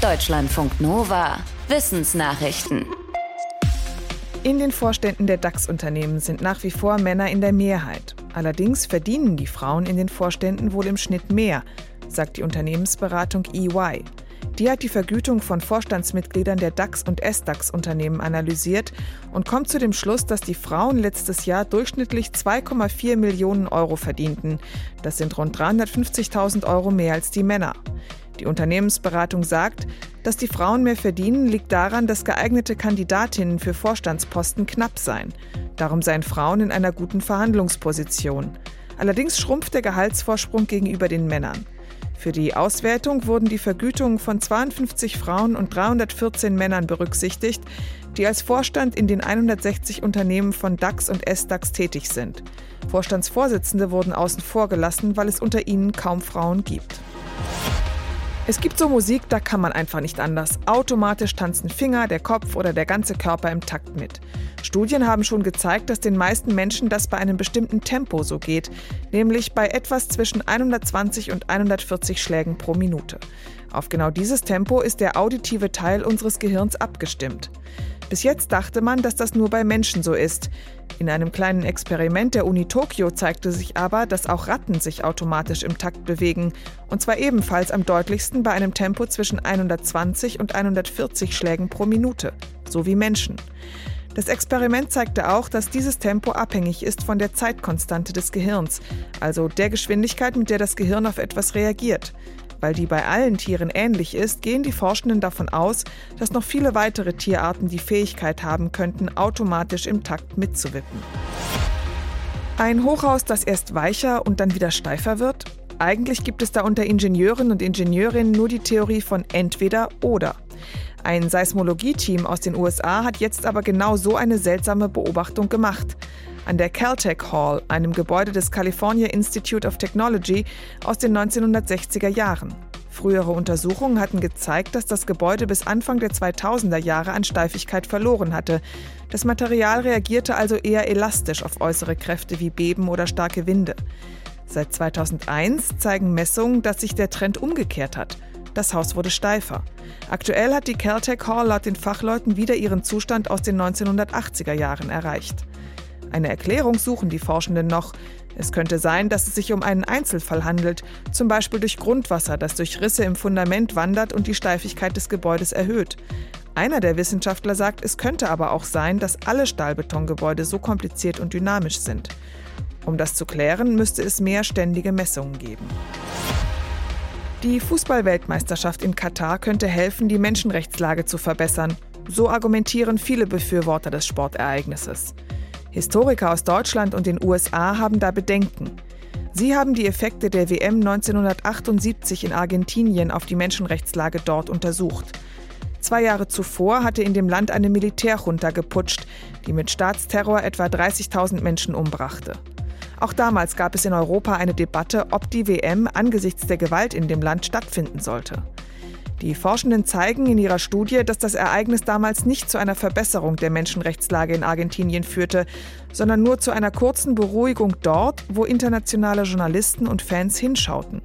Deutschlandfunk Nova. Wissensnachrichten. In den Vorständen der DAX-Unternehmen sind nach wie vor Männer in der Mehrheit. Allerdings verdienen die Frauen in den Vorständen wohl im Schnitt mehr, sagt die Unternehmensberatung EY. Die hat die Vergütung von Vorstandsmitgliedern der DAX- und SDAX-Unternehmen analysiert und kommt zu dem Schluss, dass die Frauen letztes Jahr durchschnittlich 2,4 Millionen Euro verdienten. Das sind rund 350.000 Euro mehr als die Männer. Die Unternehmensberatung sagt, dass die Frauen mehr verdienen, liegt daran, dass geeignete Kandidatinnen für Vorstandsposten knapp seien. Darum seien Frauen in einer guten Verhandlungsposition. Allerdings schrumpft der Gehaltsvorsprung gegenüber den Männern. Für die Auswertung wurden die Vergütungen von 52 Frauen und 314 Männern berücksichtigt, die als Vorstand in den 160 Unternehmen von DAX und SDAX tätig sind. Vorstandsvorsitzende wurden außen vor gelassen, weil es unter ihnen kaum Frauen gibt. Es gibt so Musik, da kann man einfach nicht anders. Automatisch tanzen Finger, der Kopf oder der ganze Körper im Takt mit. Studien haben schon gezeigt, dass den meisten Menschen das bei einem bestimmten Tempo so geht, nämlich bei etwas zwischen 120 und 140 Schlägen pro Minute. Auf genau dieses Tempo ist der auditive Teil unseres Gehirns abgestimmt. Bis jetzt dachte man, dass das nur bei Menschen so ist. In einem kleinen Experiment der Uni Tokio zeigte sich aber, dass auch Ratten sich automatisch im Takt bewegen, und zwar ebenfalls am deutlichsten bei einem Tempo zwischen 120 und 140 Schlägen pro Minute, so wie Menschen. Das Experiment zeigte auch, dass dieses Tempo abhängig ist von der Zeitkonstante des Gehirns, also der Geschwindigkeit, mit der das Gehirn auf etwas reagiert. Weil die bei allen Tieren ähnlich ist, gehen die Forschenden davon aus, dass noch viele weitere Tierarten die Fähigkeit haben könnten, automatisch im Takt mitzuwippen. Ein Hochhaus, das erst weicher und dann wieder steifer wird? Eigentlich gibt es da unter Ingenieuren und Ingenieurinnen nur die Theorie von entweder oder. Ein Seismologie-Team aus den USA hat jetzt aber genau so eine seltsame Beobachtung gemacht an der Caltech Hall, einem Gebäude des California Institute of Technology aus den 1960er Jahren. Frühere Untersuchungen hatten gezeigt, dass das Gebäude bis Anfang der 2000er Jahre an Steifigkeit verloren hatte. Das Material reagierte also eher elastisch auf äußere Kräfte wie Beben oder starke Winde. Seit 2001 zeigen Messungen, dass sich der Trend umgekehrt hat. Das Haus wurde steifer. Aktuell hat die Caltech Hall laut den Fachleuten wieder ihren Zustand aus den 1980er Jahren erreicht. Eine Erklärung suchen die Forschenden noch. Es könnte sein, dass es sich um einen Einzelfall handelt, zum Beispiel durch Grundwasser, das durch Risse im Fundament wandert und die Steifigkeit des Gebäudes erhöht. Einer der Wissenschaftler sagt, es könnte aber auch sein, dass alle Stahlbetongebäude so kompliziert und dynamisch sind. Um das zu klären, müsste es mehr ständige Messungen geben. Die Fußballweltmeisterschaft in Katar könnte helfen, die Menschenrechtslage zu verbessern. So argumentieren viele Befürworter des Sportereignisses. Historiker aus Deutschland und den USA haben da Bedenken. Sie haben die Effekte der WM 1978 in Argentinien auf die Menschenrechtslage dort untersucht. Zwei Jahre zuvor hatte in dem Land eine Militärjunta geputscht, die mit Staatsterror etwa 30.000 Menschen umbrachte. Auch damals gab es in Europa eine Debatte, ob die WM angesichts der Gewalt in dem Land stattfinden sollte. Die Forschenden zeigen in ihrer Studie, dass das Ereignis damals nicht zu einer Verbesserung der Menschenrechtslage in Argentinien führte, sondern nur zu einer kurzen Beruhigung dort, wo internationale Journalisten und Fans hinschauten.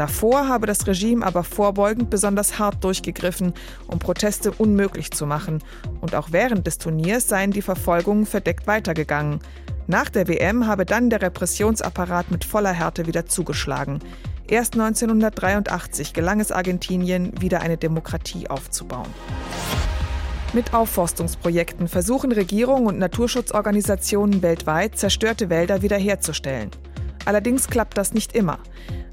Davor habe das Regime aber vorbeugend besonders hart durchgegriffen, um Proteste unmöglich zu machen. Und auch während des Turniers seien die Verfolgungen verdeckt weitergegangen. Nach der WM habe dann der Repressionsapparat mit voller Härte wieder zugeschlagen. Erst 1983 gelang es Argentinien, wieder eine Demokratie aufzubauen. Mit Aufforstungsprojekten versuchen Regierungen und Naturschutzorganisationen weltweit, zerstörte Wälder wiederherzustellen. Allerdings klappt das nicht immer.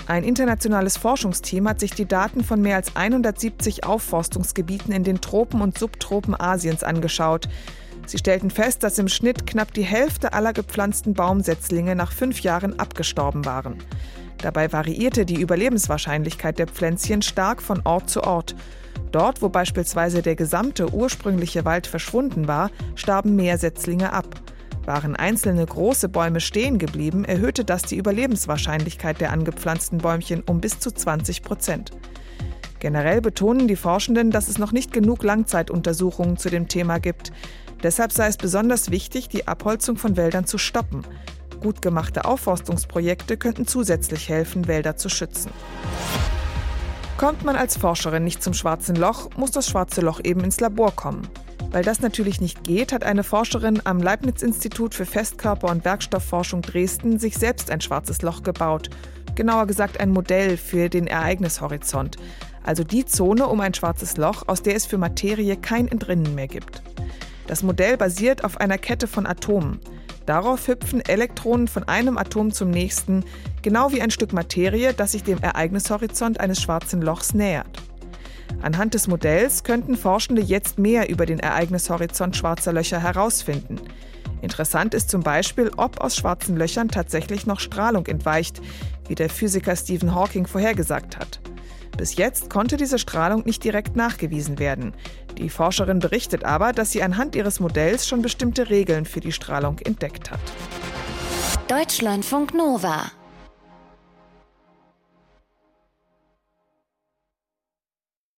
Ein internationales Forschungsteam hat sich die Daten von mehr als 170 Aufforstungsgebieten in den Tropen und Subtropen Asiens angeschaut. Sie stellten fest, dass im Schnitt knapp die Hälfte aller gepflanzten Baumsetzlinge nach fünf Jahren abgestorben waren. Dabei variierte die Überlebenswahrscheinlichkeit der Pflänzchen stark von Ort zu Ort. Dort, wo beispielsweise der gesamte ursprüngliche Wald verschwunden war, starben mehr Setzlinge ab. Waren einzelne große Bäume stehen geblieben, erhöhte das die Überlebenswahrscheinlichkeit der angepflanzten Bäumchen um bis zu 20 Prozent. Generell betonen die Forschenden, dass es noch nicht genug Langzeituntersuchungen zu dem Thema gibt. Deshalb sei es besonders wichtig, die Abholzung von Wäldern zu stoppen. Gut gemachte Aufforstungsprojekte könnten zusätzlich helfen, Wälder zu schützen. Kommt man als Forscherin nicht zum schwarzen Loch, muss das schwarze Loch eben ins Labor kommen. Weil das natürlich nicht geht, hat eine Forscherin am Leibniz-Institut für Festkörper- und Werkstoffforschung Dresden sich selbst ein schwarzes Loch gebaut. Genauer gesagt ein Modell für den Ereignishorizont. Also die Zone um ein schwarzes Loch, aus der es für Materie kein Entrinnen mehr gibt. Das Modell basiert auf einer Kette von Atomen. Darauf hüpfen Elektronen von einem Atom zum nächsten, genau wie ein Stück Materie, das sich dem Ereignishorizont eines schwarzen Lochs nähert. Anhand des Modells könnten Forschende jetzt mehr über den Ereignishorizont schwarzer Löcher herausfinden. Interessant ist zum Beispiel, ob aus schwarzen Löchern tatsächlich noch Strahlung entweicht, wie der Physiker Stephen Hawking vorhergesagt hat. Bis jetzt konnte diese Strahlung nicht direkt nachgewiesen werden. Die Forscherin berichtet aber, dass sie anhand ihres Modells schon bestimmte Regeln für die Strahlung entdeckt hat. Deutschlandfunk Nova